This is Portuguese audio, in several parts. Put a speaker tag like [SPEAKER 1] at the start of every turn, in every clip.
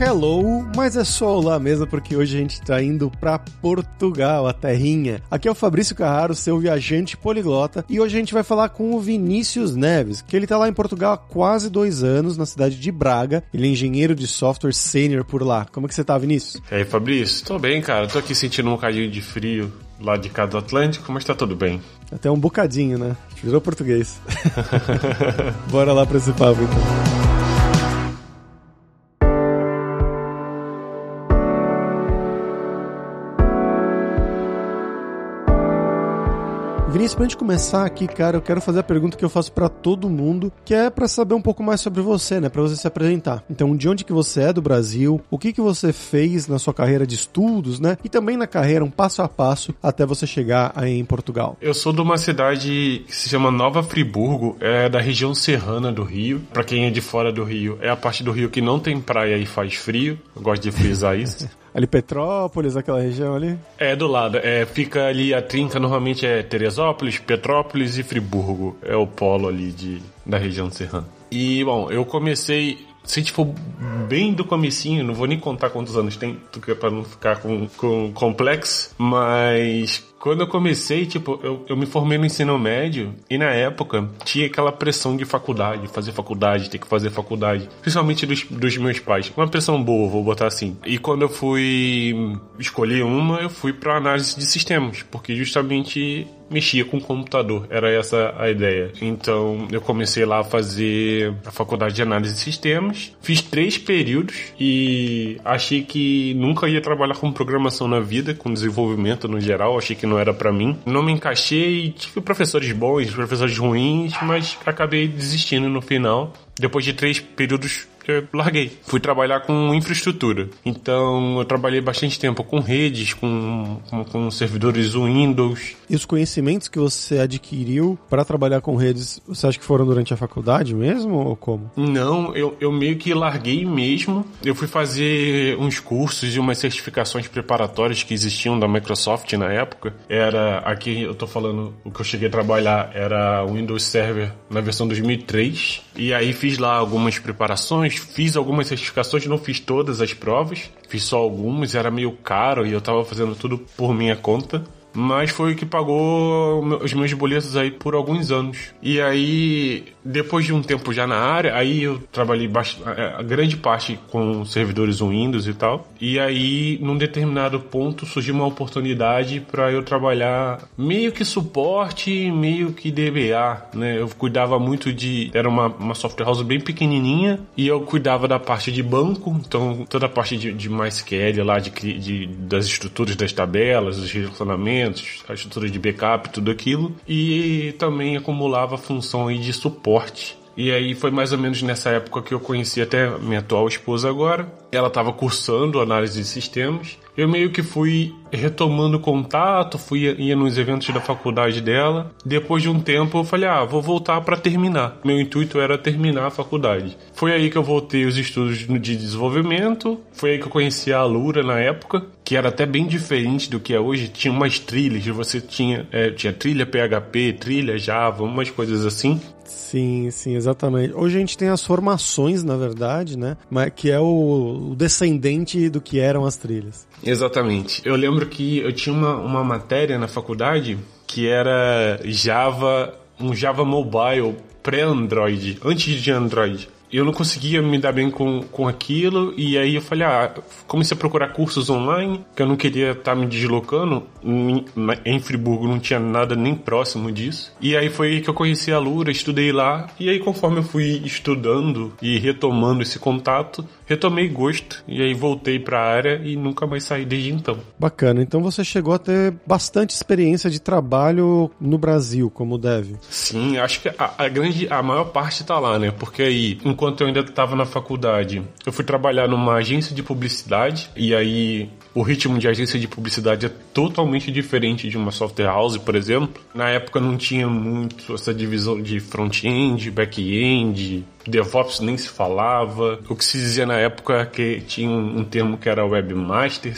[SPEAKER 1] hello, mas é só olá mesmo porque hoje a gente tá indo pra Portugal, a terrinha. Aqui é o Fabrício Carraro, seu viajante poliglota, e hoje a gente vai falar com o Vinícius Neves, que ele tá lá em Portugal há quase dois anos, na cidade de Braga. Ele é engenheiro de software sênior por lá. Como é que você tá, Vinícius?
[SPEAKER 2] E aí, Fabrício? Tô bem, cara. Tô aqui sentindo um bocadinho de frio lá de cá do Atlântico, mas tá tudo bem.
[SPEAKER 1] Até um bocadinho, né? Virou português. Bora lá pra esse papo, então. Vinícius, pra gente começar aqui, cara, eu quero fazer a pergunta que eu faço para todo mundo, que é para saber um pouco mais sobre você, né, para você se apresentar. Então, de onde que você é do Brasil? O que que você fez na sua carreira de estudos, né? E também na carreira um passo a passo até você chegar aí em Portugal.
[SPEAKER 2] Eu sou de uma cidade que se chama Nova Friburgo, é da região serrana do Rio. Para quem é de fora do Rio, é a parte do Rio que não tem praia e faz frio. Eu gosto de frisar isso.
[SPEAKER 1] Ali Petrópolis, aquela região ali?
[SPEAKER 2] É, do lado. É, fica ali a trinca, normalmente é Teresópolis, Petrópolis e Friburgo. É o polo ali de, da região serrana. E, bom, eu comecei se a gente for bem do comecinho, não vou nem contar quantos anos tem, para não ficar com, com complexo, mas quando eu comecei, tipo, eu, eu me formei no ensino médio e na época tinha aquela pressão de faculdade, fazer faculdade, ter que fazer faculdade, principalmente dos, dos meus pais. Uma pressão boa, vou botar assim. E quando eu fui escolher uma, eu fui para análise de sistemas, porque justamente mexia com o computador, era essa a ideia. Então eu comecei lá a fazer a faculdade de análise de sistemas, fiz três períodos e achei que nunca ia trabalhar com programação na vida, com desenvolvimento no geral, achei que não era para mim. Não me encaixei, tive professores bons, professores ruins, mas acabei desistindo no final. Depois de três períodos eu larguei. Fui trabalhar com infraestrutura. Então eu trabalhei bastante tempo com redes, com, com, com servidores Windows.
[SPEAKER 1] E os conhecimentos que você adquiriu para trabalhar com redes, você acha que foram durante a faculdade mesmo ou como?
[SPEAKER 2] Não, eu, eu meio que larguei mesmo. Eu fui fazer uns cursos e umas certificações preparatórias que existiam da Microsoft na época. Era, aqui eu tô falando, o que eu cheguei a trabalhar era Windows Server na versão 2003. E aí fiz lá algumas preparações, fiz algumas certificações, não fiz todas as provas, fiz só algumas, era meio caro e eu tava fazendo tudo por minha conta mas foi o que pagou os meus boletos aí por alguns anos. E aí, depois de um tempo já na área, aí eu trabalhei a grande parte com servidores Windows e tal. E aí, num determinado ponto, surgiu uma oportunidade para eu trabalhar meio que suporte, meio que DBA, né? Eu cuidava muito de. Era uma, uma software house bem pequenininha e eu cuidava da parte de banco, então toda a parte de, de MySQL lá, de, de, das estruturas das tabelas, dos relacionamentos a estrutura de backup, tudo aquilo, e também acumulava funções de suporte. E aí foi mais ou menos nessa época que eu conheci até minha atual esposa agora. Ela estava cursando análise de sistemas eu meio que fui retomando contato, fui ia nos eventos da faculdade dela. Depois de um tempo eu falei: "Ah, vou voltar para terminar". Meu intuito era terminar a faculdade. Foi aí que eu voltei os estudos de desenvolvimento. Foi aí que eu conheci a Alura na época, que era até bem diferente do que é hoje. Tinha umas trilhas, você tinha é, tinha trilha PHP, trilha Java, umas coisas assim.
[SPEAKER 1] Sim, sim, exatamente. Hoje a gente tem as formações, na verdade, né? Mas que é o, o descendente do que eram as trilhas.
[SPEAKER 2] Exatamente. Eu lembro que eu tinha uma, uma matéria na faculdade que era Java, um Java Mobile pré-Android, antes de Android eu não conseguia me dar bem com, com aquilo, e aí eu falei, ah, comecei a procurar cursos online, que eu não queria estar tá me deslocando, em, em Friburgo não tinha nada nem próximo disso, e aí foi que eu conheci a Lura, estudei lá, e aí conforme eu fui estudando e retomando esse contato, retomei gosto, e aí voltei para a área e nunca mais saí desde então.
[SPEAKER 1] Bacana, então você chegou a ter bastante experiência de trabalho no Brasil, como deve.
[SPEAKER 2] Sim, acho que a, a grande, a maior parte está lá, né, porque aí, enquanto enquanto eu ainda estava na faculdade, eu fui trabalhar numa agência de publicidade e aí o ritmo de agência de publicidade é totalmente diferente de uma software house, por exemplo. Na época não tinha muito essa divisão de front-end, back-end, DevOps nem se falava. O que se dizia na época é que tinha um termo que era webmaster,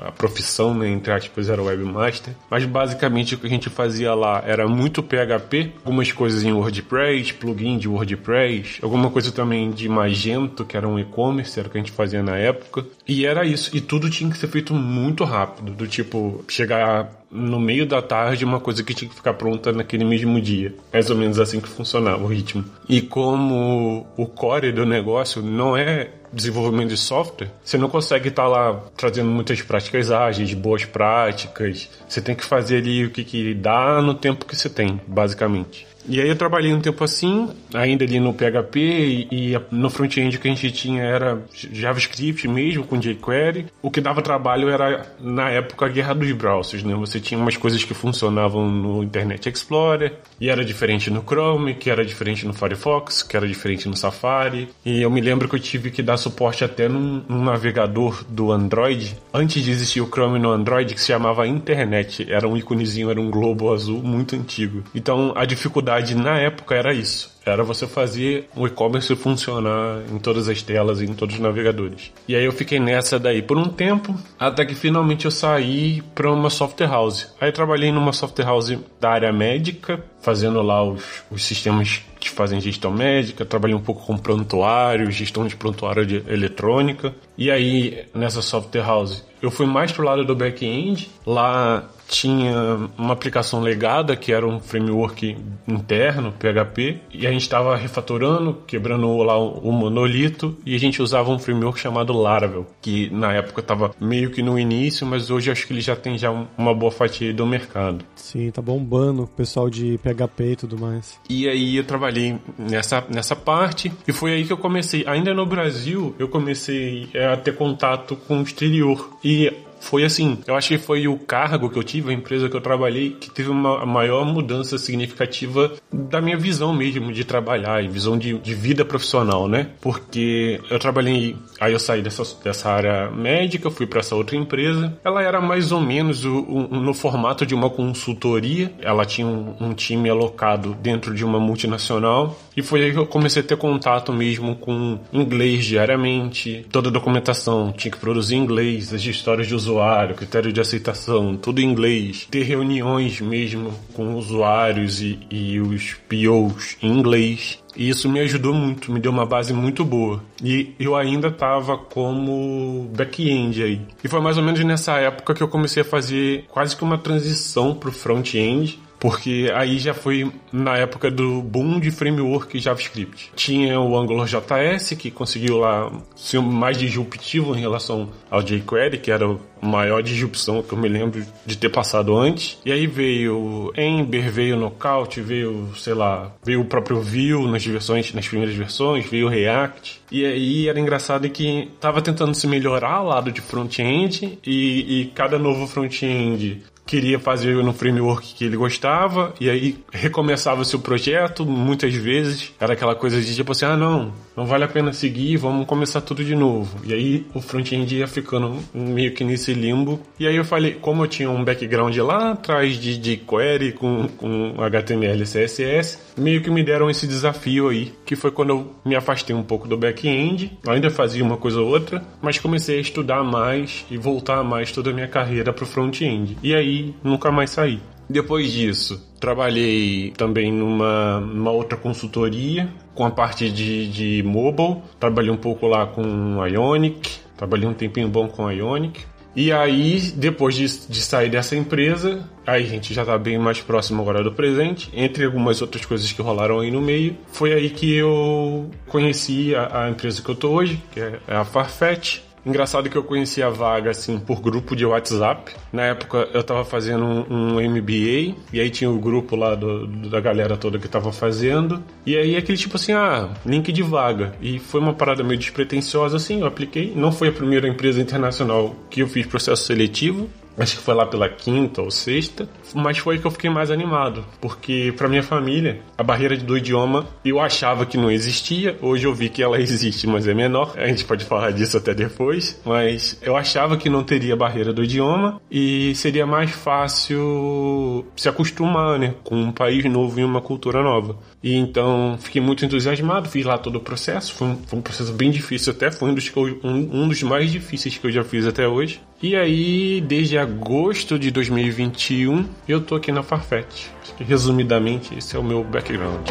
[SPEAKER 2] a profissão, né, entre aspas, era webmaster. Mas basicamente o que a gente fazia lá era muito PHP, algumas coisas em WordPress, plugin de WordPress, alguma coisa também de Magento, que era um e-commerce, era o que a gente fazia na época. E era isso. E tudo tinha que ser feito muito rápido. Do tipo, chegar no meio da tarde uma coisa que tinha que ficar pronta naquele mesmo dia. Mais ou menos assim que funcionava o ritmo. E como o core do negócio não é desenvolvimento de software, você não consegue estar tá lá trazendo muitas práticas ágeis, boas práticas. Você tem que fazer ali o que, que dá no tempo que você tem, basicamente. E aí eu trabalhei um tempo assim, ainda ali no PHP e, e no front-end que a gente tinha era JavaScript mesmo, com jQuery. O que dava trabalho era, na época, a guerra dos browsers, né? Você tinha umas coisas que funcionavam no Internet Explorer e era diferente no Chrome, que era diferente no Firefox, que era diferente no Safari. E eu me lembro que eu tive que dar suporte até num, num navegador do Android, antes de existir o Chrome no Android, que se chamava Internet. Era um íconezinho, era um globo azul muito antigo. Então a dificuldade na época era isso. Era você fazer o e-commerce funcionar em todas as telas e em todos os navegadores. E aí eu fiquei nessa daí por um tempo, até que finalmente eu saí para uma software house. Aí trabalhei numa software house da área médica, fazendo lá os, os sistemas que fazem gestão médica, trabalhei um pouco com prontuário, gestão de prontuário de eletrônica. E aí, nessa software house, eu fui mais pro lado do back-end. Lá tinha uma aplicação legada que era um framework interno, PHP, e a gente estava refatorando, quebrando lá o monolito e a gente usava um framework chamado Laravel, que na época estava meio que no início, mas hoje acho que ele já tem já uma boa fatia do mercado.
[SPEAKER 1] Sim, tá bombando o pessoal de PHP e tudo mais.
[SPEAKER 2] E aí eu trabalhei nessa, nessa parte e foi aí que eu comecei, ainda no Brasil, eu comecei a ter contato com o exterior. E foi assim, eu acho que foi o cargo que eu tive, a empresa que eu trabalhei, que teve uma maior mudança significativa da minha visão mesmo de trabalhar e visão de, de vida profissional, né? Porque eu trabalhei, aí eu saí dessa, dessa área médica, fui para essa outra empresa. Ela era mais ou menos o, o, no formato de uma consultoria, ela tinha um, um time alocado dentro de uma multinacional e foi aí que eu comecei a ter contato mesmo com inglês diariamente, toda a documentação tinha que produzir em inglês, as histórias de usuário usuário, critério de aceitação, tudo em inglês, ter reuniões mesmo com usuários e, e os POs em inglês. E isso me ajudou muito, me deu uma base muito boa. E eu ainda estava como back-end aí. E foi mais ou menos nessa época que eu comecei a fazer quase que uma transição para o front-end porque aí já foi na época do boom de framework JavaScript. Tinha o AngularJS, que conseguiu lá ser mais disruptivo em relação ao jQuery, que era a maior disrupção que eu me lembro de ter passado antes. E aí veio Ember, veio Knockout, veio, sei lá, veio o próprio Vue nas versões, nas primeiras versões, veio React. E aí era engraçado que tava tentando se melhorar o lado de front-end e, e cada novo front-end queria fazer no framework que ele gostava e aí recomeçava seu projeto muitas vezes. Era aquela coisa de tipo assim ah não não vale a pena seguir vamos começar tudo de novo. E aí o front-end ia ficando meio que nesse limbo. E aí eu falei como eu tinha um background lá atrás de, de query com, com HTML e CSS meio que me deram esse desafio aí que foi quando eu me afastei um pouco do back-end. Ainda fazia uma coisa ou outra mas comecei a estudar mais e voltar mais toda a minha carreira para o front-end. E aí nunca mais saí. Depois disso, trabalhei também numa, numa outra consultoria com a parte de, de mobile. Trabalhei um pouco lá com Ionic, trabalhei um tempinho bom com Ionic. E aí, depois de, de sair dessa empresa, aí a gente já está bem mais próximo agora do presente, entre algumas outras coisas que rolaram aí no meio, foi aí que eu conheci a, a empresa que eu tô hoje, que é a Farfetch. Engraçado que eu conheci a vaga assim por grupo de WhatsApp. Na época eu tava fazendo um, um MBA e aí tinha o grupo lá do, da galera toda que tava fazendo. E aí aquele tipo assim, ah, link de vaga. E foi uma parada meio despretensiosa assim, eu apliquei. Não foi a primeira empresa internacional que eu fiz processo seletivo, Acho que foi lá pela quinta ou sexta, mas foi que eu fiquei mais animado, porque para minha família a barreira do idioma eu achava que não existia, hoje eu vi que ela existe, mas é menor. A gente pode falar disso até depois, mas eu achava que não teria barreira do idioma e seria mais fácil se acostumar, né, com um país novo e uma cultura nova. E então fiquei muito entusiasmado, fiz lá todo o processo, foi um, foi um processo bem difícil até, foi um dos, um, um dos mais difíceis que eu já fiz até hoje. E aí, desde agosto de 2021, eu tô aqui na Farfetch. Resumidamente, esse é o meu background.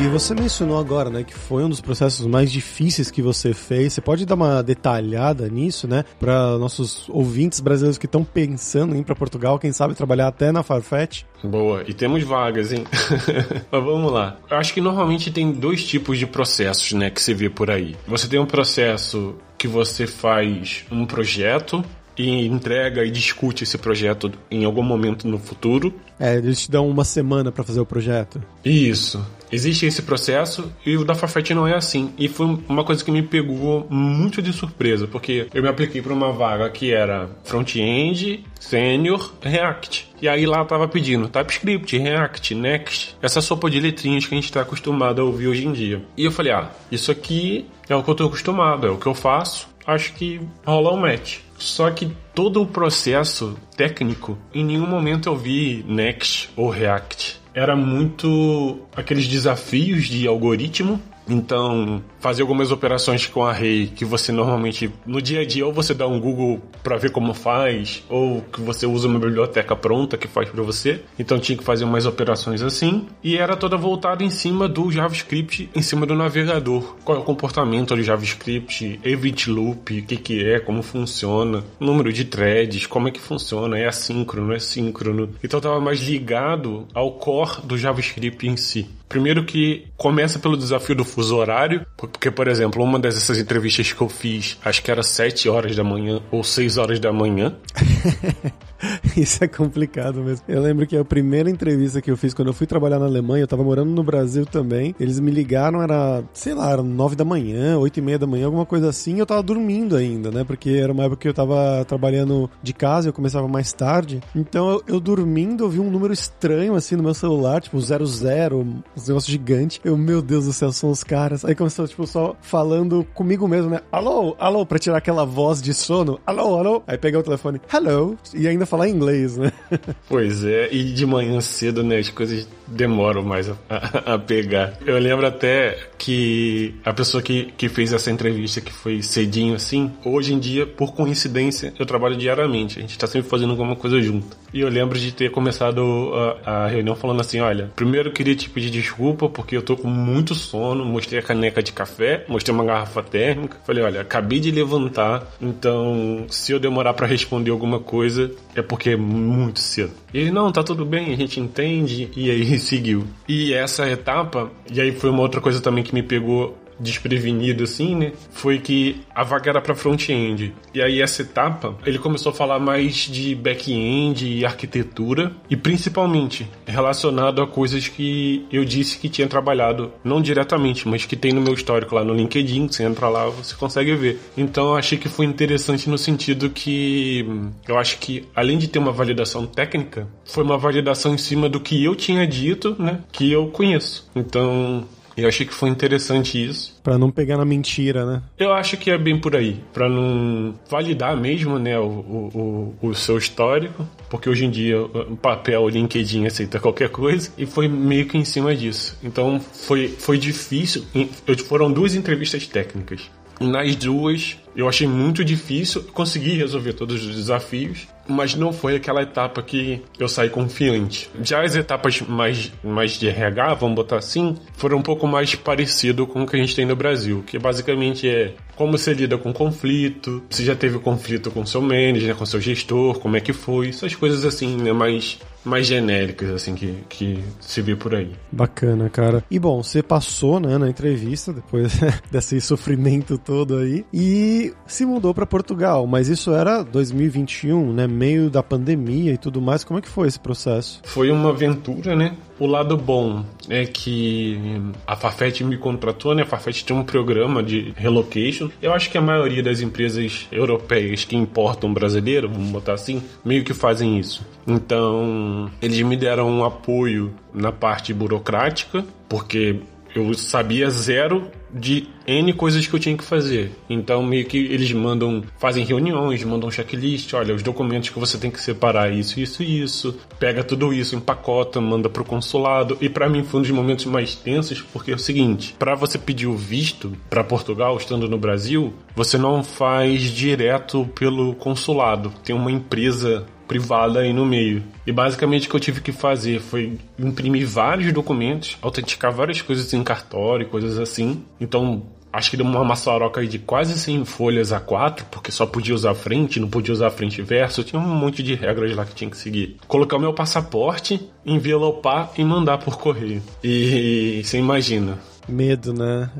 [SPEAKER 1] E você mencionou agora, né, que foi um dos processos mais difíceis que você fez. Você pode dar uma detalhada nisso, né, para nossos ouvintes brasileiros que estão pensando em ir para Portugal, quem sabe trabalhar até na Farfetch?
[SPEAKER 2] Boa, e temos vagas, hein? Mas vamos lá. Eu acho que normalmente tem dois tipos de processos, né, que você vê por aí. Você tem um processo que você faz um projeto e entrega e discute esse projeto em algum momento no futuro.
[SPEAKER 1] É, eles te dão uma semana para fazer o projeto.
[SPEAKER 2] Isso. Existe esse processo e o da Farfetch não é assim. E foi uma coisa que me pegou muito de surpresa, porque eu me apliquei para uma vaga que era front-end, senior, React. E aí lá tava pedindo TypeScript, React, Next, essa sopa de letrinhas que a gente está acostumado a ouvir hoje em dia. E eu falei, ah, isso aqui é o que eu tô acostumado, é o que eu faço, acho que rola um match. Só que todo o processo técnico, em nenhum momento eu vi Next ou React. Era muito aqueles desafios de algoritmo então, fazer algumas operações com array que você normalmente no dia a dia ou você dá um Google para ver como faz, ou que você usa uma biblioteca pronta que faz para você. Então tinha que fazer umas operações assim e era toda voltada em cima do JavaScript, em cima do navegador. Qual é o comportamento do JavaScript, evit loop, o que que é, como funciona, número de threads, como é que funciona, é assíncrono, é síncrono. Então estava mais ligado ao core do JavaScript em si. Primeiro que começa pelo desafio do fuso horário, porque, por exemplo, uma dessas entrevistas que eu fiz, acho que era 7 horas da manhã ou 6 horas da manhã.
[SPEAKER 1] Isso é complicado mesmo. Eu lembro que a primeira entrevista que eu fiz quando eu fui trabalhar na Alemanha, eu tava morando no Brasil também. Eles me ligaram, era, sei lá, era nove da manhã, oito e meia da manhã, alguma coisa assim. E eu tava dormindo ainda, né? Porque era uma época que eu tava trabalhando de casa, eu começava mais tarde. Então eu, eu dormindo, eu vi um número estranho assim no meu celular, tipo 00, uns negócios gigantes. Eu, meu Deus do céu, são os caras. Aí começou, tipo, só falando comigo mesmo, né? Alô, alô, pra tirar aquela voz de sono. Alô, alô. Aí peguei o telefone, hello. E ainda falar inglês, né?
[SPEAKER 2] Pois é, e de manhã cedo, né, as coisas demoram mais a, a, pegar. Eu lembro até que a pessoa que, que fez essa entrevista, que foi cedinho assim, hoje em dia, por coincidência, eu trabalho diariamente. A gente tá sempre fazendo alguma coisa junto. E eu lembro de ter começado a, a reunião falando assim: olha, primeiro eu queria te pedir desculpa porque eu tô com muito sono. Mostrei a caneca de café, mostrei uma garrafa térmica. Falei: olha, acabei de levantar, então se eu demorar para responder alguma coisa, é porque é muito cedo. E ele, não, tá tudo bem, a gente entende, e aí seguiu. E essa etapa, e aí foi uma outra coisa também que me pegou desprevenido assim, né? Foi que a vaga era para front-end. E aí essa etapa, ele começou a falar mais de back-end e arquitetura e principalmente relacionado a coisas que eu disse que tinha trabalhado não diretamente, mas que tem no meu histórico lá no LinkedIn, você entra lá, você consegue ver. Então eu achei que foi interessante no sentido que eu acho que além de ter uma validação técnica, foi uma validação em cima do que eu tinha dito, né, que eu conheço. Então, eu achei que foi interessante isso.
[SPEAKER 1] Para não pegar na mentira, né?
[SPEAKER 2] Eu acho que é bem por aí. Para não validar mesmo, né, o, o, o, seu histórico. Porque hoje em dia o papel, o LinkedIn aceita qualquer coisa. E foi meio que em cima disso. Então foi, foi difícil. Foram duas entrevistas técnicas. Nas duas, eu achei muito difícil, consegui resolver todos os desafios, mas não foi aquela etapa que eu saí confiante. Já as etapas mais, mais de RH, vamos botar assim, foram um pouco mais parecido com o que a gente tem no Brasil, que basicamente é como você lida com conflito, se já teve conflito com seu manager, com seu gestor, como é que foi, essas coisas assim, né, mais mais genéricas, assim, que, que se vê por aí.
[SPEAKER 1] Bacana, cara. E bom, você passou, né, na entrevista, depois desse sofrimento todo aí, e se mudou para Portugal, mas isso era 2021, né, meio da pandemia e tudo mais. Como é que foi esse processo?
[SPEAKER 2] Foi uma aventura, né? O lado bom é que a Farfetch me contratou, né? A Farfetch tem um programa de relocation. Eu acho que a maioria das empresas europeias que importam brasileiro, vamos botar assim, meio que fazem isso. Então, eles me deram um apoio na parte burocrática, porque eu sabia zero de N coisas que eu tinha que fazer. Então, meio que eles mandam, fazem reuniões, mandam checklist, olha, os documentos que você tem que separar, isso, isso e isso. Pega tudo isso, empacota, manda pro consulado. E para mim foi um dos momentos mais tensos, porque é o seguinte, para você pedir o visto para Portugal, estando no Brasil, você não faz direto pelo consulado. Tem uma empresa privada aí no meio. E basicamente o que eu tive que fazer foi imprimir vários documentos, autenticar várias coisas em cartório, coisas assim. Então, acho que deu uma maçaroca de quase 100 folhas a 4, porque só podia usar frente, não podia usar frente e verso, tinha um monte de regras lá que tinha que seguir. Colocar o meu passaporte, envelopar e mandar por correio. E você imagina,
[SPEAKER 1] Medo, né?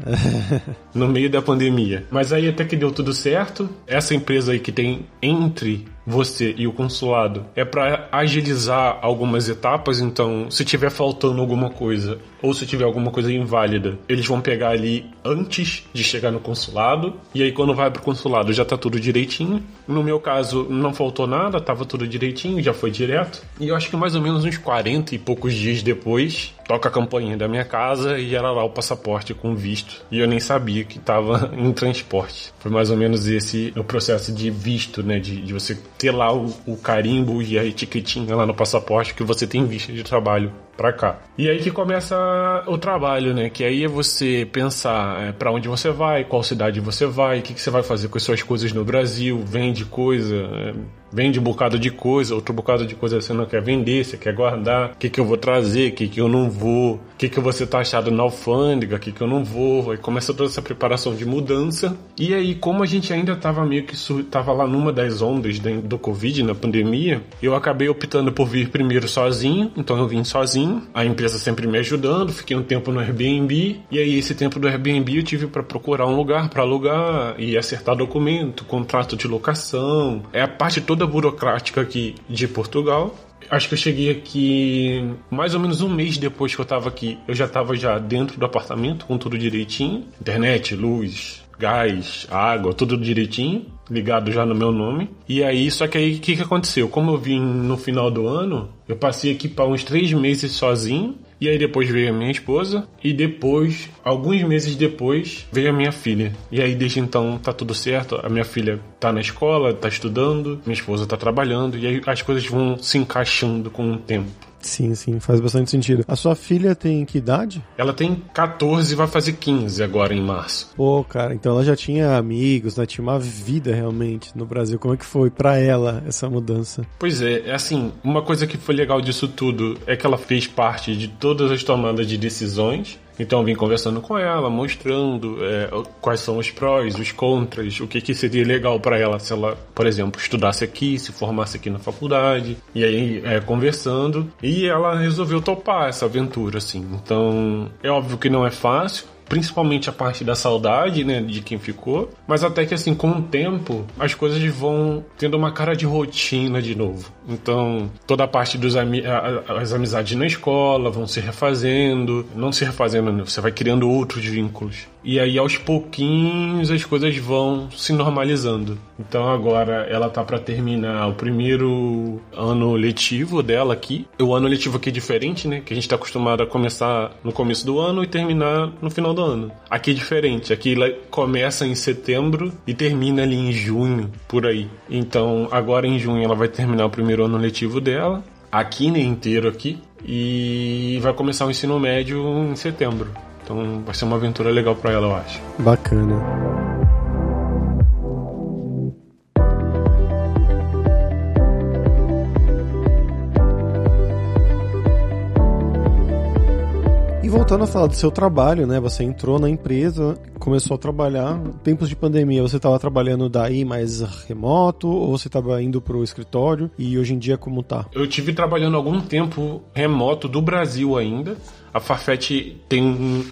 [SPEAKER 2] no meio da pandemia. Mas aí até que deu tudo certo. Essa empresa aí que tem entre você e o consulado é para agilizar algumas etapas. Então, se tiver faltando alguma coisa ou se tiver alguma coisa inválida, eles vão pegar ali antes de chegar no consulado. E aí, quando vai pro consulado, já tá tudo direitinho. No meu caso, não faltou nada, tava tudo direitinho, já foi direto. E eu acho que mais ou menos uns 40 e poucos dias depois, toca a campainha da minha casa e era lá o passaporte com visto. E eu nem sabia que tava em transporte. Foi mais ou menos esse o processo de visto, né? De, de você ter lá o, o carimbo e a etiquetinha lá no passaporte que você tem visto de trabalho pra cá. E aí que começa o trabalho, né? Que aí é você pensar é, para onde você vai, qual cidade você vai, o que, que você vai fazer com as suas coisas no Brasil, vende coisa, é, vende um bocado de coisa, outro bocado de coisa você não quer vender, você quer guardar, o que, que eu vou trazer, o que, que eu não vou, o que, que vou ser taxado na alfândega, o que, que eu não vou. Aí começa toda essa preparação de mudança. E aí, como a gente ainda tava meio que tava lá numa das ondas do Covid, na pandemia, eu acabei optando por vir primeiro sozinho, então eu vim sozinho. A empresa sempre me ajudando, fiquei um tempo no Airbnb, e aí esse tempo do Airbnb eu tive para procurar um lugar para alugar e acertar documento, contrato de locação, é a parte toda burocrática aqui de Portugal. Acho que eu cheguei aqui mais ou menos um mês depois que eu tava aqui. Eu já tava já dentro do apartamento com tudo direitinho, internet, luz, gás, água, tudo direitinho, ligado já no meu nome. E aí, só que aí o que, que aconteceu? Como eu vim no final do ano, eu passei aqui para uns três meses sozinho. E aí depois veio a minha esposa e depois, alguns meses depois, veio a minha filha. E aí desde então tá tudo certo. A minha filha tá na escola, tá estudando, minha esposa tá trabalhando e aí as coisas vão se encaixando com o tempo.
[SPEAKER 1] Sim, sim, faz bastante sentido. A sua filha tem que idade?
[SPEAKER 2] Ela tem 14 e vai fazer 15 agora em março.
[SPEAKER 1] Pô, cara, então ela já tinha amigos, né? Tinha uma vida realmente no Brasil. Como é que foi para ela essa mudança?
[SPEAKER 2] Pois é, é assim, uma coisa que foi legal disso tudo é que ela fez parte de todas as tomadas de decisões então eu vim conversando com ela, mostrando é, quais são os prós, os contras, o que, que seria legal para ela se ela, por exemplo, estudasse aqui, se formasse aqui na faculdade. E aí é, conversando. E ela resolveu topar essa aventura, assim. Então é óbvio que não é fácil principalmente a parte da saudade, né, de quem ficou, mas até que assim, com o tempo, as coisas vão tendo uma cara de rotina de novo. Então, toda a parte dos ami amizades na escola vão se refazendo, não se refazendo, você vai criando outros vínculos. E aí aos pouquinhos as coisas vão se normalizando. Então agora ela tá para terminar o primeiro ano letivo dela aqui. O ano letivo aqui é diferente, né? Que a gente tá acostumado a começar no começo do ano e terminar no final do ano. Aqui é diferente. Aqui começa em setembro e termina ali em junho, por aí. Então agora em junho ela vai terminar o primeiro ano letivo dela. Aqui, né, inteiro aqui. E vai começar o ensino médio em setembro. Então vai ser uma aventura legal para ela, eu acho.
[SPEAKER 1] Bacana. E voltando a falar do seu trabalho, né? Você entrou na empresa, começou a trabalhar. Tempos de pandemia, você estava trabalhando daí mais remoto ou você estava indo para o escritório? E hoje em dia como tá?
[SPEAKER 2] Eu tive trabalhando algum tempo remoto do Brasil ainda. A Farfetch tem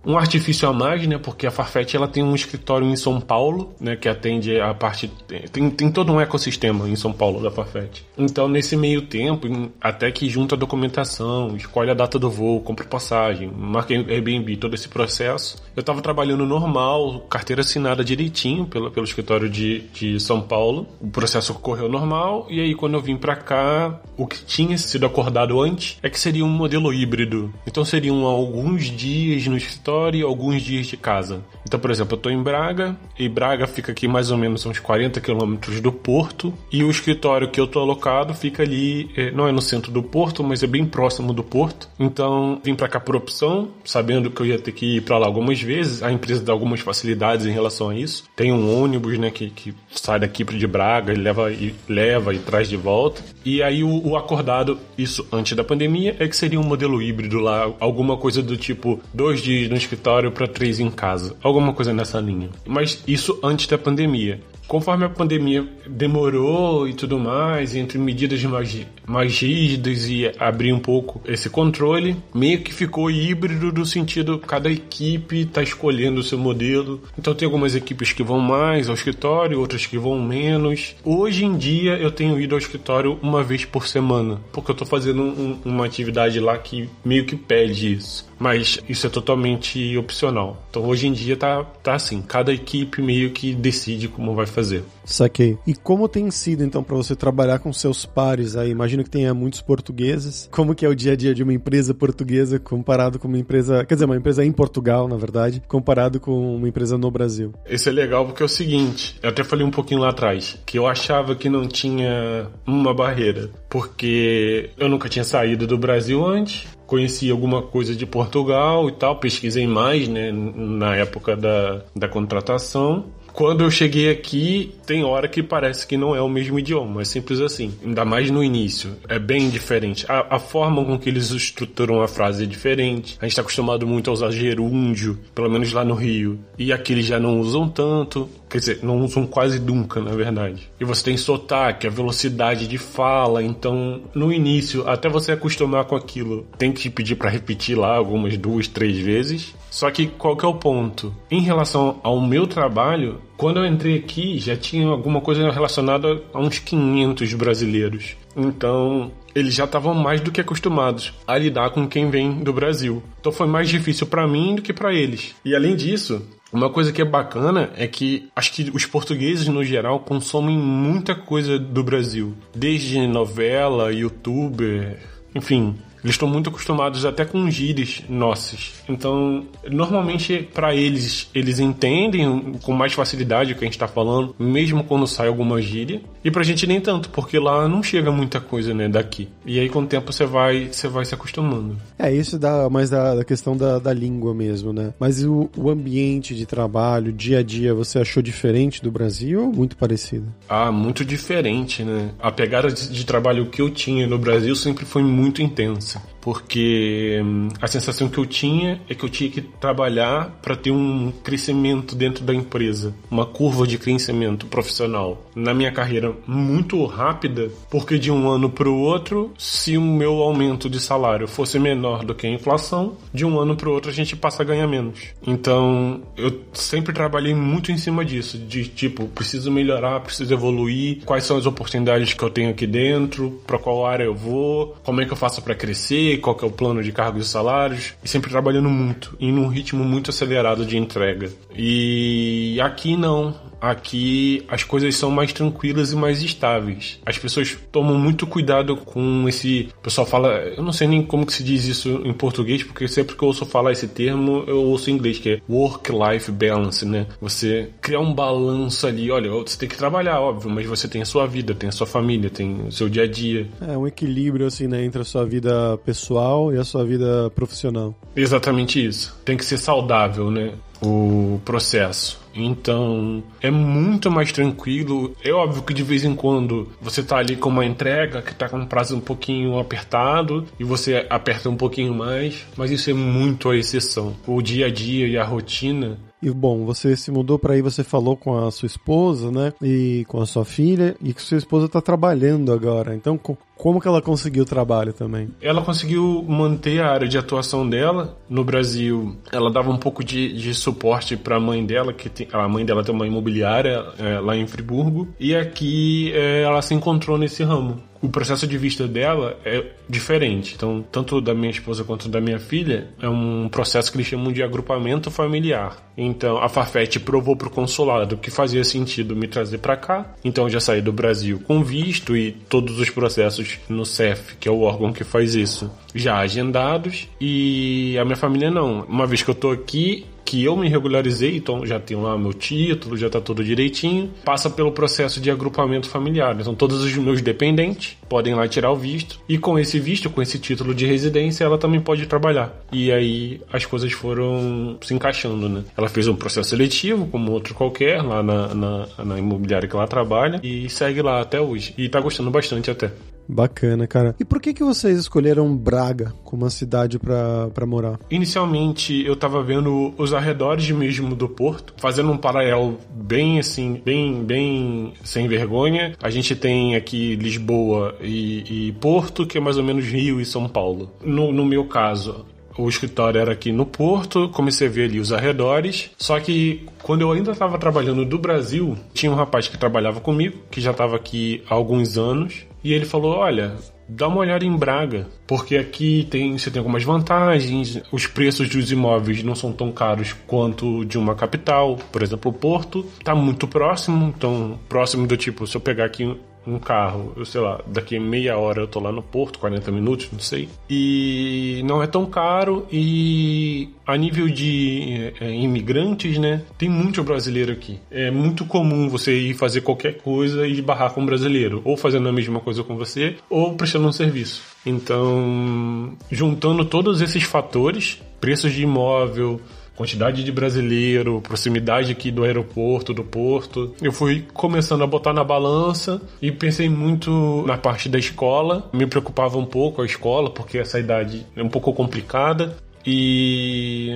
[SPEAKER 2] um, artifício a mais, né? Porque a Farfetch ela tem um escritório em São Paulo, né? Que atende a parte tem, tem todo um ecossistema em São Paulo da Farfetch. Então nesse meio tempo, até que junta a documentação, escolhe a data do voo, compra passagem, marca Airbnb, todo esse processo, eu estava trabalhando normal, carteira assinada direitinho pelo, pelo escritório de, de São Paulo. O processo ocorreu normal e aí quando eu vim para cá, o que tinha sido acordado antes é que seria um modelo híbrido. Então seria um alguns dias no escritório e alguns dias de casa. Então, por exemplo, eu estou em Braga e Braga fica aqui mais ou menos uns 40 quilômetros do porto e o escritório que eu estou alocado fica ali, é, não é no centro do porto, mas é bem próximo do porto. Então, vim para cá por opção, sabendo que eu ia ter que ir para lá algumas vezes. A empresa dá algumas facilidades em relação a isso. Tem um ônibus, né, que, que sai daqui de Braga e leva, e leva e traz de volta. E aí o, o acordado, isso antes da pandemia, é que seria um modelo híbrido lá, alguma coisa do tipo dois dias no escritório para três em casa, alguma coisa nessa linha. Mas isso antes da pandemia. Conforme a pandemia demorou e tudo mais, entre medidas mais, mais rígidas e abrir um pouco esse controle, meio que ficou híbrido no sentido cada equipe está escolhendo o seu modelo. Então tem algumas equipes que vão mais ao escritório, outras que vão menos. Hoje em dia eu tenho ido ao escritório uma vez por semana, porque eu estou fazendo um, uma atividade lá que meio que pede isso mas isso é totalmente opcional. Então hoje em dia tá, tá assim, cada equipe meio que decide como vai fazer.
[SPEAKER 1] Saquei. E como tem sido então para você trabalhar com seus pares aí? Imagino que tenha muitos portugueses. Como que é o dia a dia de uma empresa portuguesa comparado com uma empresa, quer dizer, uma empresa em Portugal, na verdade, comparado com uma empresa no Brasil?
[SPEAKER 2] Isso é legal porque é o seguinte, eu até falei um pouquinho lá atrás, que eu achava que não tinha uma barreira, porque eu nunca tinha saído do Brasil antes, conheci alguma coisa de Portugal e tal, pesquisei mais, né, na época da, da contratação. Quando eu cheguei aqui, tem hora que parece que não é o mesmo idioma, é simples assim. Ainda mais no início, é bem diferente. A, a forma com que eles estruturam a frase é diferente. A gente está acostumado muito a usar gerúndio, pelo menos lá no Rio. E aqui eles já não usam tanto. Quer dizer, não usam quase nunca, na verdade. E você tem sotaque, a velocidade de fala, então no início, até você acostumar com aquilo, tem que pedir para repetir lá algumas duas, três vezes. Só que qual que é o ponto? Em relação ao meu trabalho, quando eu entrei aqui, já tinha alguma coisa relacionada a uns 500 brasileiros. Então, eles já estavam mais do que acostumados a lidar com quem vem do Brasil. Então foi mais difícil para mim do que para eles. E além disso, uma coisa que é bacana é que acho que os portugueses no geral consomem muita coisa do Brasil, desde novela, youtuber, enfim, eles estão muito acostumados até com gírias nossas. Então, normalmente para eles, eles entendem com mais facilidade o que a gente está falando, mesmo quando sai alguma gíria. E pra gente nem tanto, porque lá não chega muita coisa, né, daqui. E aí com o tempo você vai, você vai se acostumando.
[SPEAKER 1] É, isso dá mais da, da questão da, da língua mesmo, né? Mas o, o ambiente de trabalho, dia a dia, você achou diferente do Brasil ou muito parecido?
[SPEAKER 2] Ah, muito diferente, né? A pegada de, de trabalho que eu tinha no Brasil sempre foi muito intensa Jackson. Porque hum, a sensação que eu tinha é que eu tinha que trabalhar para ter um crescimento dentro da empresa, uma curva de crescimento profissional. Na minha carreira muito rápida, porque de um ano para o outro, se o meu aumento de salário fosse menor do que a inflação, de um ano para o outro a gente passa a ganhar menos. Então, eu sempre trabalhei muito em cima disso, de tipo, preciso melhorar, preciso evoluir, quais são as oportunidades que eu tenho aqui dentro, para qual área eu vou, como é que eu faço para crescer, qual é o plano de cargos e salários, e sempre trabalhando muito, e num ritmo muito acelerado de entrega. E aqui não. Aqui as coisas são mais tranquilas e mais estáveis. As pessoas tomam muito cuidado com esse. O pessoal fala. Eu não sei nem como que se diz isso em português, porque sempre que eu ouço falar esse termo, eu ouço em inglês, que é work-life balance, né? Você criar um balanço ali. Olha, você tem que trabalhar, óbvio, mas você tem a sua vida, tem a sua família, tem o seu dia a dia.
[SPEAKER 1] É um equilíbrio, assim, né? Entre a sua vida pessoal e a sua vida profissional.
[SPEAKER 2] Exatamente isso. Tem que ser saudável, né? O processo. Então é muito mais tranquilo. É óbvio que de vez em quando você tá ali com uma entrega que tá com um prazo um pouquinho apertado e você aperta um pouquinho mais, mas isso é muito a exceção. O dia a dia e a rotina
[SPEAKER 1] e bom, você se mudou para aí, você falou com a sua esposa, né? E com a sua filha, e que sua esposa tá trabalhando agora. Então, como que ela conseguiu o trabalho também?
[SPEAKER 2] Ela conseguiu manter a área de atuação dela. No Brasil, ela dava um pouco de, de suporte para a mãe dela, que tem, a mãe dela tem uma imobiliária é, lá em Friburgo. E aqui é, ela se encontrou nesse ramo o processo de vista dela é diferente. Então, tanto da minha esposa quanto da minha filha, é um processo que eles chamam de agrupamento familiar. Então, a Farfetch provou para o consulado que fazia sentido me trazer para cá. Então, eu já saí do Brasil com visto e todos os processos no CEF, que é o órgão que faz isso, já agendados. E a minha família não. Uma vez que eu tô aqui, que eu me regularizei, então já tenho lá meu título, já está tudo direitinho, passa pelo processo de agrupamento familiar. Então todos os meus dependentes podem lá tirar o visto e com esse visto, com esse título de residência, ela também pode trabalhar. E aí as coisas foram se encaixando, né? Ela fez um processo seletivo, como outro qualquer, lá na, na, na imobiliária que ela trabalha e segue lá até hoje. E tá gostando bastante até.
[SPEAKER 1] Bacana, cara. E por que que vocês escolheram Braga como uma cidade para morar?
[SPEAKER 2] Inicialmente eu tava vendo os arredores mesmo do Porto, fazendo um paralelo bem assim, bem bem sem vergonha. A gente tem aqui Lisboa e, e Porto, que é mais ou menos Rio e São Paulo. No, no meu caso, o escritório era aqui no Porto, comecei a ver ali os arredores. Só que quando eu ainda estava trabalhando do Brasil, tinha um rapaz que trabalhava comigo, que já estava aqui há alguns anos, e ele falou: Olha, dá uma olhada em Braga, porque aqui tem, você tem algumas vantagens, os preços dos imóveis não são tão caros quanto de uma capital, por exemplo, o Porto está muito próximo, então próximo do tipo, se eu pegar aqui um carro, eu sei lá, daqui meia hora eu tô lá no porto, 40 minutos, não sei. E não é tão caro e a nível de é, imigrantes, né, tem muito brasileiro aqui. É muito comum você ir fazer qualquer coisa e barrar com um brasileiro, ou fazendo a mesma coisa com você, ou prestando um serviço. Então, juntando todos esses fatores, preços de imóvel, quantidade de brasileiro, proximidade aqui do aeroporto, do porto. Eu fui começando a botar na balança e pensei muito na parte da escola. Me preocupava um pouco a escola, porque essa idade é um pouco complicada. E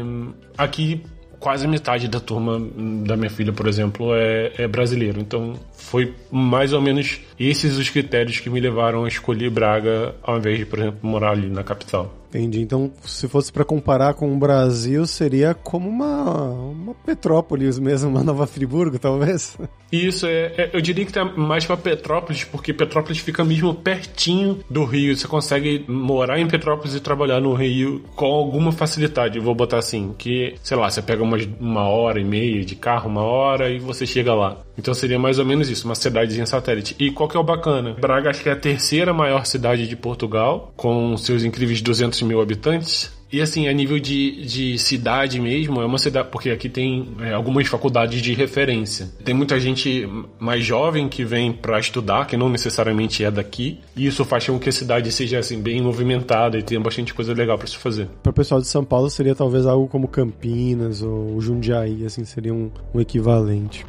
[SPEAKER 2] aqui quase metade da turma da minha filha, por exemplo, é, é brasileiro. Então foi mais ou menos esses os critérios que me levaram a escolher Braga ao invés de, por exemplo, morar ali na capital.
[SPEAKER 1] Entendi. Então, se fosse para comparar com o Brasil, seria como uma, uma Petrópolis mesmo, uma Nova Friburgo, talvez?
[SPEAKER 2] Isso, é, é eu diria que tá mais para Petrópolis, porque Petrópolis fica mesmo pertinho do Rio. Você consegue morar em Petrópolis e trabalhar no Rio com alguma facilidade. vou botar assim, que, sei lá, você pega uma, uma hora e meia de carro, uma hora, e você chega lá. Então seria mais ou menos isso, uma cidadezinha satélite. E qual que é o bacana? Braga acho que é a terceira maior cidade de Portugal, com seus incríveis 200 mil habitantes. E assim, a nível de, de cidade mesmo, é uma cidade. Porque aqui tem é, algumas faculdades de referência. Tem muita gente mais jovem que vem para estudar, que não necessariamente é daqui. E isso faz com que a cidade seja assim, bem movimentada e tenha bastante coisa legal para se fazer.
[SPEAKER 1] Para o pessoal de São Paulo seria talvez algo como Campinas ou Jundiaí, assim, seria um, um equivalente.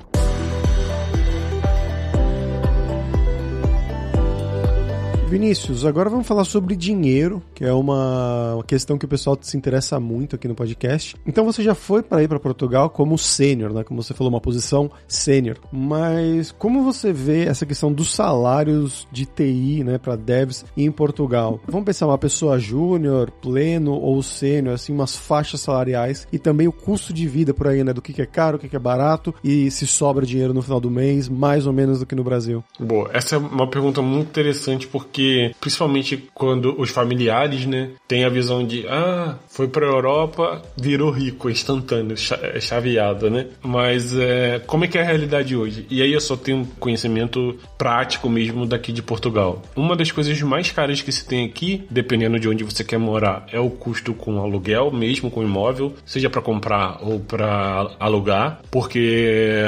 [SPEAKER 1] Vinícius, agora vamos falar sobre dinheiro, que é uma questão que o pessoal se interessa muito aqui no podcast. Então você já foi para ir para Portugal como sênior, né? Como você falou, uma posição sênior. Mas como você vê essa questão dos salários de TI, né, para devs em Portugal? Vamos pensar uma pessoa júnior, pleno ou sênior, assim, umas faixas salariais e também o custo de vida por aí, né? Do que é caro, o que é barato e se sobra dinheiro no final do mês, mais ou menos do que no Brasil.
[SPEAKER 2] Boa, essa é uma pergunta muito interessante porque porque principalmente quando os familiares, né, têm a visão de ah, foi para Europa, virou rico, instantâneo, é chaveado, né? Mas é, como é que é a realidade hoje? E aí eu só tenho conhecimento prático mesmo daqui de Portugal. Uma das coisas mais caras que se tem aqui, dependendo de onde você quer morar, é o custo com aluguel, mesmo com imóvel, seja para comprar ou para alugar, porque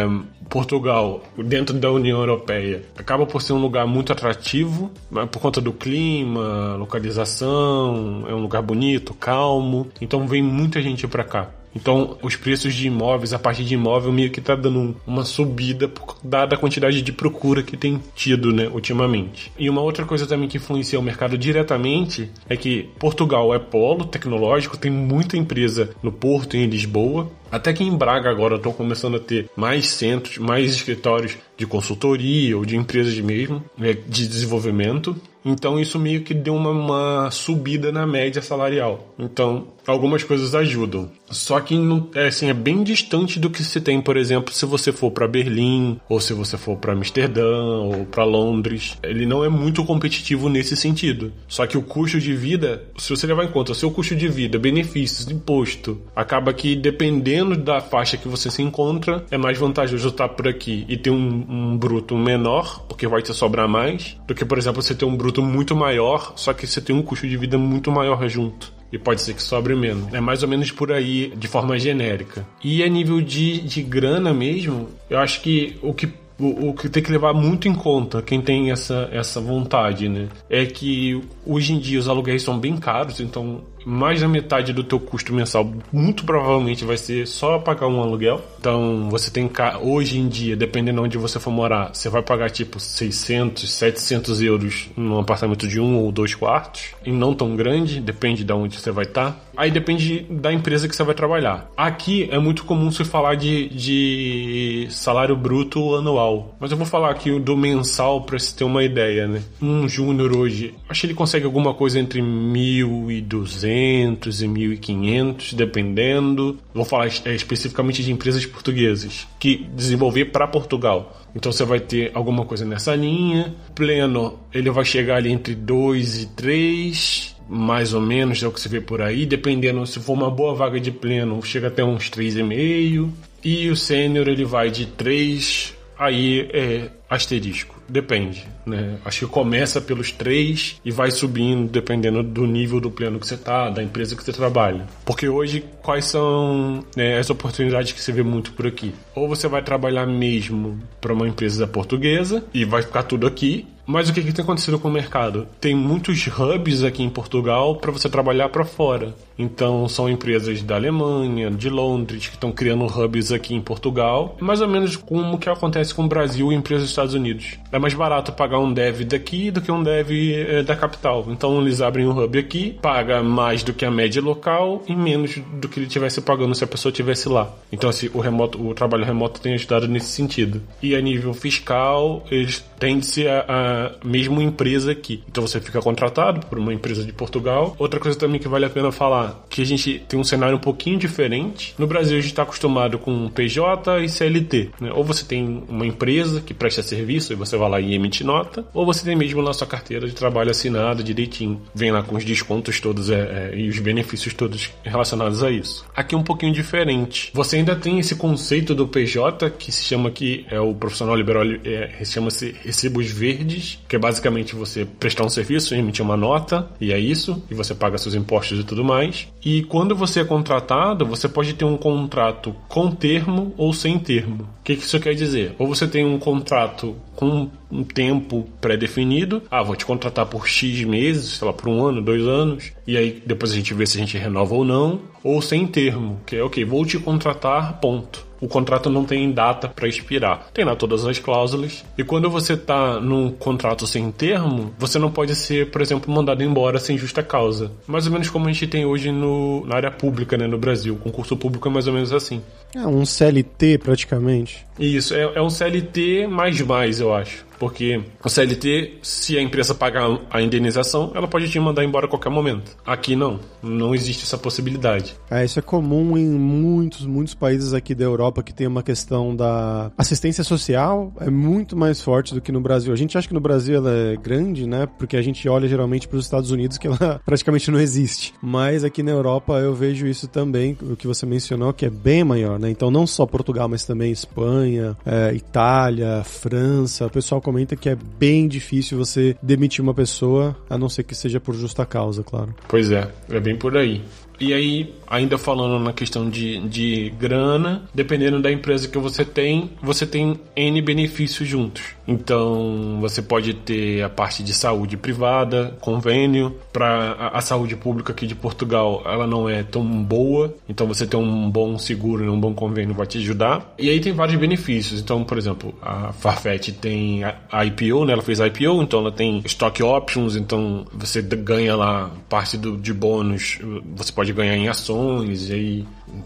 [SPEAKER 2] Portugal, dentro da União Europeia, acaba por ser um lugar muito atrativo, por conta do clima, localização, é um lugar bonito, calmo, então vem muita gente para cá. Então, os preços de imóveis, a parte de imóvel meio que tá dando uma subida dada a quantidade de procura que tem tido, né, ultimamente. E uma outra coisa também que influencia o mercado diretamente é que Portugal é polo tecnológico, tem muita empresa no Porto e em Lisboa. Até que em Braga agora estão começando a ter mais centros, mais escritórios de consultoria ou de empresas mesmo, né, de desenvolvimento. Então isso meio que deu uma, uma, subida na média salarial. Então algumas coisas ajudam. Só que não, é, assim, é bem distante do que se tem, por exemplo, se você for para Berlim ou se você for para Amsterdã ou para Londres. Ele não é muito competitivo nesse sentido. Só que o custo de vida, se você levar em conta o seu custo de vida, benefícios, imposto, acaba que dependendo da faixa que você se encontra, é mais vantajoso estar por aqui e ter um, um bruto menor, porque vai te sobrar mais, do que, por exemplo, você ter um bruto muito maior, só que você tem um custo de vida muito maior junto. e pode ser que sobre menos. É mais ou menos por aí, de forma genérica. E a nível de, de grana mesmo, eu acho que o que o, o, que tem que levar muito em conta quem tem essa, essa vontade, né? É que hoje em dia os aluguéis são bem caros, então mais da metade do teu custo mensal muito provavelmente vai ser só pagar um aluguel. Então, você tem hoje em dia, dependendo de onde você for morar, você vai pagar tipo 600, 700 euros num apartamento de um ou dois quartos, e não tão grande, depende de onde você vai estar. Tá. Aí depende da empresa que você vai trabalhar. Aqui é muito comum se falar de, de salário bruto anual, mas eu vou falar aqui do mensal para você ter uma ideia, né? Um júnior hoje, acho que ele consegue alguma coisa entre 1.200 1.200 e 1.500, dependendo. Vou falar é, especificamente de empresas portuguesas que desenvolver para Portugal. Então você vai ter alguma coisa nessa linha. Pleno, ele vai chegar ali entre 2 e 3, mais ou menos, é o que você vê por aí. Dependendo, se for uma boa vaga de pleno, chega até uns 3,5. E o sênior ele vai de 3, aí é asterisco. Depende, né? Acho que começa pelos três e vai subindo dependendo do nível do plano que você tá, da empresa que você trabalha. Porque hoje, quais são né, as oportunidades que você vê muito por aqui? Ou você vai trabalhar mesmo para uma empresa portuguesa e vai ficar tudo aqui, mas o que, que tem acontecido com o mercado? Tem muitos hubs aqui em Portugal para você trabalhar para fora. Então são empresas da Alemanha, de Londres, que estão criando hubs aqui em Portugal. Mais ou menos como que acontece com o Brasil e empresas dos Estados Unidos. É mais barato pagar um dev daqui do que um dev é, da capital. Então eles abrem um hub aqui, paga mais do que a média local e menos do que ele tivesse pagando se a pessoa tivesse lá. Então assim, o remoto, o trabalho remoto tem ajudado nesse sentido. E a nível fiscal, eles tendem a, a mesma empresa aqui. Então você fica contratado por uma empresa de Portugal. Outra coisa também que vale a pena falar, que a gente tem um cenário um pouquinho diferente. No Brasil a gente está acostumado com PJ e CLT. Né? Ou você tem uma empresa que presta serviço e você vai lá e emite nota, ou você tem mesmo na sua carteira de trabalho assinada direitinho. Vem lá com os descontos todos é, é, e os benefícios todos relacionados a isso. Aqui é um pouquinho diferente. Você ainda tem esse conceito do PJ que se chama aqui, é o profissional liberal, é, chama-se recibos verdes que é basicamente você prestar um serviço, emitir uma nota, e é isso, e você paga seus impostos e tudo mais. E quando você é contratado, você pode ter um contrato com termo ou sem termo. O que, que isso quer dizer? Ou você tem um contrato com um tempo pré-definido, ah, vou te contratar por X meses, sei lá, por um ano, dois anos, e aí depois a gente vê se a gente renova ou não, ou sem termo, que é ok, vou te contratar, ponto o contrato não tem data para expirar. Tem lá todas as cláusulas. E quando você está num contrato sem termo, você não pode ser, por exemplo, mandado embora sem justa causa. Mais ou menos como a gente tem hoje no, na área pública, né, no Brasil. O concurso público é mais ou menos assim.
[SPEAKER 1] É um CLT praticamente.
[SPEAKER 2] Isso, é, é um CLT mais mais, eu acho. Porque o CLT, se a empresa pagar a indenização, ela pode te mandar embora a qualquer momento. Aqui não, não existe essa possibilidade.
[SPEAKER 1] É, isso é comum em muitos, muitos países aqui da Europa que tem uma questão da assistência social, é muito mais forte do que no Brasil. A gente acha que no Brasil ela é grande, né? Porque a gente olha geralmente para os Estados Unidos que ela praticamente não existe. Mas aqui na Europa eu vejo isso também, o que você mencionou, que é bem maior, né? Então não só Portugal, mas também Espanha, é, Itália, França, o pessoal comenta que é bem difícil você demitir uma pessoa, a não ser que seja por justa causa, claro.
[SPEAKER 2] Pois é, é bem por aí. E aí, ainda falando na questão de, de grana, dependendo da empresa que você tem, você tem N benefícios juntos. Então, você pode ter a parte de saúde privada, convênio. Para a, a, saúde pública aqui de Portugal, ela não é tão boa. Então, você ter um bom seguro, um bom convênio vai te ajudar. E aí tem vários benefícios. Então, por exemplo, a Farfetch tem a IPO, né? Ela fez a IPO, então ela tem stock options. Então, você ganha lá parte do, de bônus. Você pode ganhar em ações, e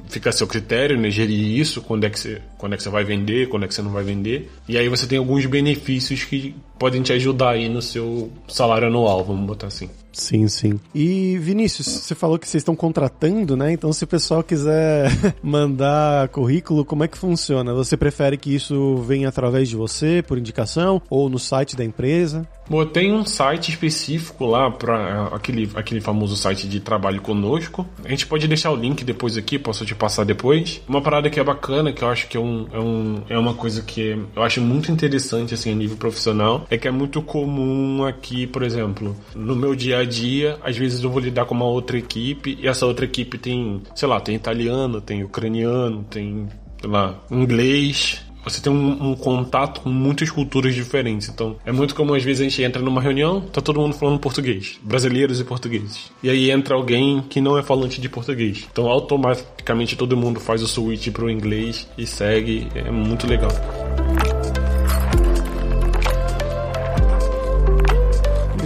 [SPEAKER 2] fica a seu critério, né, gerir isso, quando é, que você, quando é que você vai vender, quando é que você não vai vender. E aí você tem alguns benefícios que podem te ajudar aí no seu salário anual, vamos botar assim.
[SPEAKER 1] Sim, sim. E Vinícius, você falou que vocês estão contratando, né? Então se o pessoal quiser mandar currículo, como é que funciona? Você prefere que isso venha através de você, por indicação, ou no site da empresa?
[SPEAKER 2] Bom, tem um site específico lá para aquele, aquele famoso site de trabalho conosco, A gente pode deixar o link depois aqui, posso te passar depois. Uma parada que é bacana, que eu acho que é, um, é, um, é uma coisa que eu acho muito interessante, assim, a nível profissional, é que é muito comum aqui, por exemplo, no meu dia a dia, às vezes eu vou lidar com uma outra equipe e essa outra equipe tem, sei lá, tem italiano, tem ucraniano, tem, sei lá, inglês, você tem um, um, contato com muitas culturas diferentes. Então, é muito como às vezes a gente entra numa reunião, tá todo mundo falando português, brasileiros e portugueses. E aí entra alguém que não é falante de português. Então, automaticamente todo mundo faz o switch pro inglês e segue. É muito legal.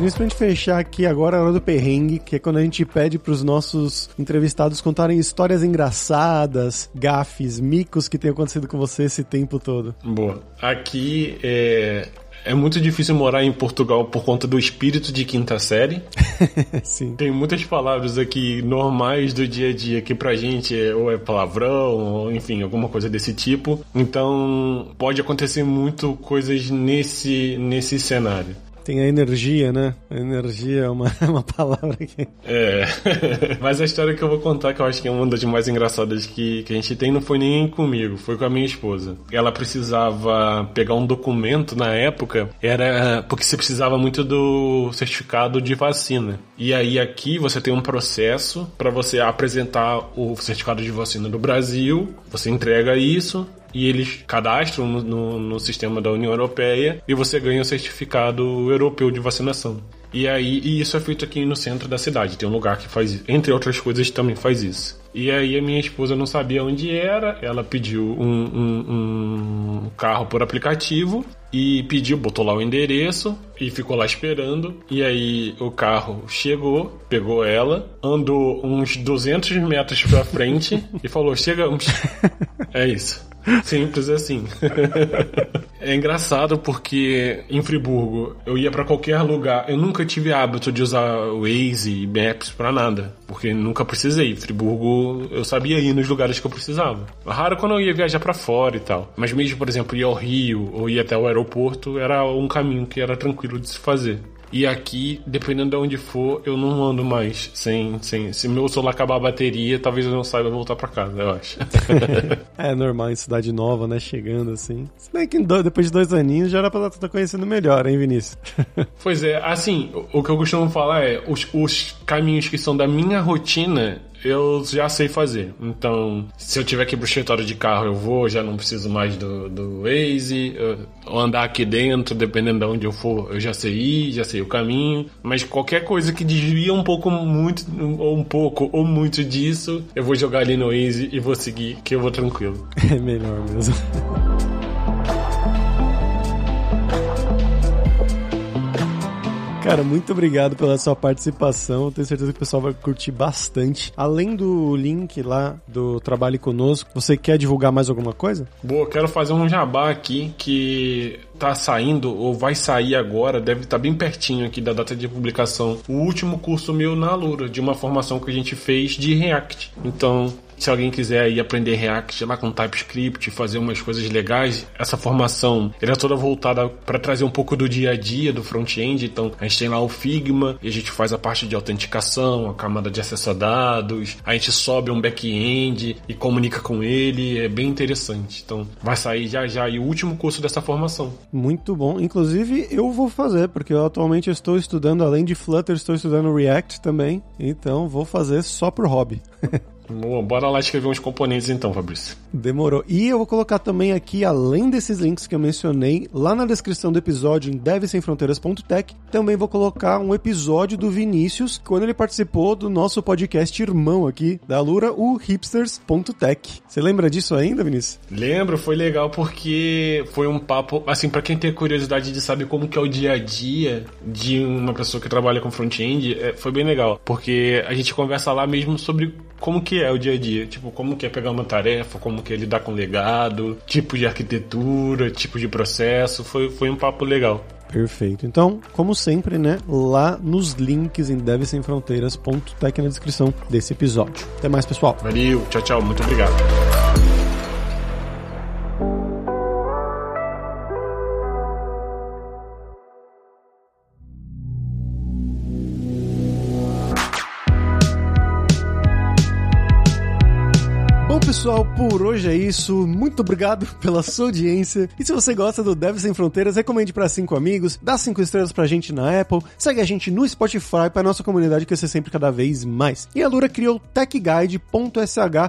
[SPEAKER 1] Vinícius, pra gente fechar aqui agora a hora do perrengue, que é quando a gente pede pros nossos entrevistados contarem histórias engraçadas, gafes, micos que tem acontecido com você esse tempo todo.
[SPEAKER 2] Boa. Aqui é, é muito difícil morar em Portugal por conta do espírito de quinta série.
[SPEAKER 1] Sim.
[SPEAKER 2] Tem muitas palavras aqui normais do dia a dia que pra gente é, ou é palavrão, ou enfim, alguma coisa desse tipo. Então pode acontecer muito coisas nesse, nesse cenário.
[SPEAKER 1] Tem a energia, né? A energia é uma, uma palavra que.
[SPEAKER 2] É. Mas a história que eu vou contar, que eu acho que é uma das mais engraçadas que, que a gente tem, não foi nem comigo, foi com a minha esposa. Ela precisava pegar um documento na época, era porque você precisava muito do certificado de vacina. E aí aqui você tem um processo para você apresentar o certificado de vacina do Brasil, você entrega isso, e eles cadastram no, no, no, sistema da União Europeia e você ganha o certificado europeu de vacinação. E aí e isso é feito aqui no centro da cidade. Tem um lugar que faz isso. Entre outras coisas, também faz isso. E aí a minha esposa não sabia onde era. Ela pediu um, um, um carro por aplicativo e pediu, botou lá o endereço e ficou lá esperando. E aí o carro chegou, pegou ela, andou uns 200 metros pra frente e falou: Chegamos. é isso. Simples assim. é engraçado porque em Friburgo eu ia para qualquer lugar. Eu nunca tive hábito de usar Waze e Maps para nada, porque nunca precisei. Friburgo eu sabia ir nos lugares que eu precisava. Raro quando eu ia viajar para fora e tal. Mas mesmo, por exemplo, ir ao Rio ou ir até o aeroporto era um caminho que era tranquilo de se fazer. E aqui, dependendo de onde for, eu não ando mais sem, sem. Se meu celular acabar a bateria, talvez eu não saiba voltar para casa, eu acho.
[SPEAKER 1] é normal em cidade nova, né? Chegando assim. Se bem que depois de dois aninhos já era pra estar conhecendo melhor, hein, Vinícius?
[SPEAKER 2] pois é, assim, o que eu costumo falar é: os, os caminhos que são da minha rotina, eu já sei fazer. Então, se eu tiver que ir pro escritório de carro, eu vou, já não preciso mais do, do Waze. Ou andar aqui dentro, dependendo de onde eu for, eu já sei ir, já sei o caminho. Mas qualquer coisa que desvia um pouco muito, ou um pouco, ou muito disso, eu vou jogar ali no Waze e vou seguir, que eu vou tranquilo.
[SPEAKER 1] É melhor mesmo. Cara, muito obrigado pela sua participação. Tenho certeza que o pessoal vai curtir bastante. Além do link lá do Trabalhe Conosco, você quer divulgar mais alguma coisa?
[SPEAKER 2] Boa, quero fazer um jabá aqui que tá saindo ou vai sair agora, deve estar tá bem pertinho aqui da data de publicação, o último curso meu na Alura, de uma formação que a gente fez de React. Então, se alguém quiser aí aprender React lá com TypeScript, fazer umas coisas legais, essa formação ela é toda voltada para trazer um pouco do dia a dia do front-end. Então a gente tem lá o Figma e a gente faz a parte de autenticação, a camada de acesso a dados, a gente sobe um back-end e comunica com ele, é bem interessante. Então vai sair já já e o último curso dessa formação.
[SPEAKER 1] Muito bom. Inclusive eu vou fazer, porque eu atualmente estou estudando além de Flutter, estou estudando React também. Então vou fazer só por hobby.
[SPEAKER 2] Boa, bora lá escrever uns componentes então, Fabrício.
[SPEAKER 1] Demorou. E eu vou colocar também aqui, além desses links que eu mencionei, lá na descrição do episódio em devsemfronteiras.tech, também vou colocar um episódio do Vinícius, quando ele participou do nosso podcast irmão aqui da Lura, o hipsters.tech. Você lembra disso ainda, Vinícius?
[SPEAKER 2] Lembro, foi legal porque foi um papo, assim, para quem tem curiosidade de saber como que é o dia a dia de uma pessoa que trabalha com front-end, é, foi bem legal, porque a gente conversa lá mesmo sobre como que é o dia a dia, tipo, como que é pegar uma tarefa, como que é lidar com legado, tipo de arquitetura, tipo de processo, foi, foi um papo legal.
[SPEAKER 1] Perfeito. Então, como sempre, né, lá nos links em devsemfronteiras.tech na descrição desse episódio. Até mais, pessoal.
[SPEAKER 2] Valeu, tchau, tchau, muito obrigado.
[SPEAKER 1] Pessoal, por hoje é isso. Muito obrigado pela sua audiência. E se você gosta do Dev Sem Fronteiras, recomende para cinco amigos, dá cinco estrelas pra gente na Apple, segue a gente no Spotify para nossa comunidade crescer sempre cada vez mais. E a Lura criou techguide.sh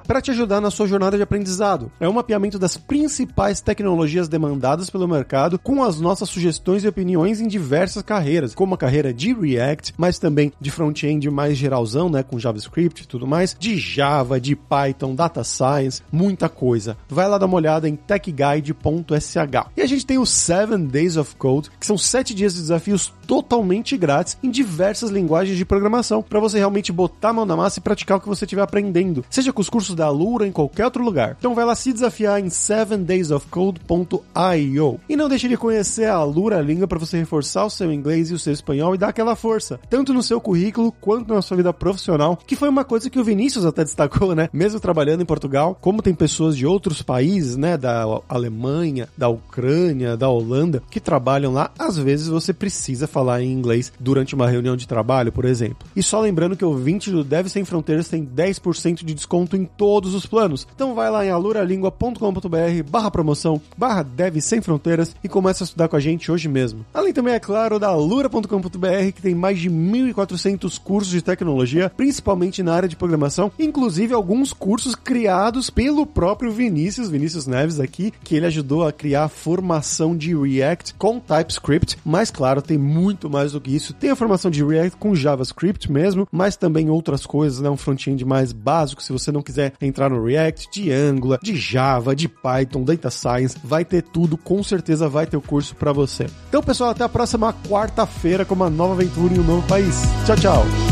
[SPEAKER 1] para te ajudar na sua jornada de aprendizado. É um mapeamento das principais tecnologias demandadas pelo mercado com as nossas sugestões e opiniões em diversas carreiras, como a carreira de React, mas também de front-end mais geralzão, né, com JavaScript e tudo mais, de Java, de Python, Data Science, muita coisa. Vai lá dar uma olhada em techguide.sh. E a gente tem os 7 Days of Code, que são 7 dias de desafios totalmente grátis em diversas linguagens de programação, para você realmente botar a mão na massa e praticar o que você estiver aprendendo, seja com os cursos da Alura em qualquer outro lugar. Então vai lá se desafiar em 7daysofcode.io. E não deixe de conhecer a Alura Língua para você reforçar o seu inglês e o seu espanhol e dar aquela força, tanto no seu currículo quanto na sua vida profissional, que foi uma coisa que o Vinícius até destacou, né? Mesmo trabalhando em Portugal, como tem pessoas de outros países, né, da Alemanha, da Ucrânia, da Holanda, que trabalham lá, às vezes você precisa falar em inglês durante uma reunião de trabalho, por exemplo. E só lembrando que o 20 do Dev Sem Fronteiras tem 10% de desconto em todos os planos. Então vai lá em aluralingua.com.br barra promoção, barra Dev Sem Fronteiras e começa a estudar com a gente hoje mesmo. Além também, é claro, da alura.com.br que tem mais de 1.400 cursos de tecnologia, principalmente na área de programação, inclusive alguns cursos criados pelo próprio Vinícius, Vinícius Neves aqui, que ele ajudou a criar a formação de React com TypeScript, mas claro, tem muito mais do que isso. Tem a formação de React com JavaScript mesmo, mas também outras coisas, né? Um front-end mais básico, se você não quiser entrar no React, de Angular, de Java, de Python, Data Science, vai ter tudo, com certeza vai ter o curso para você. Então, pessoal, até a próxima quarta-feira com uma nova aventura em um novo país. Tchau, tchau!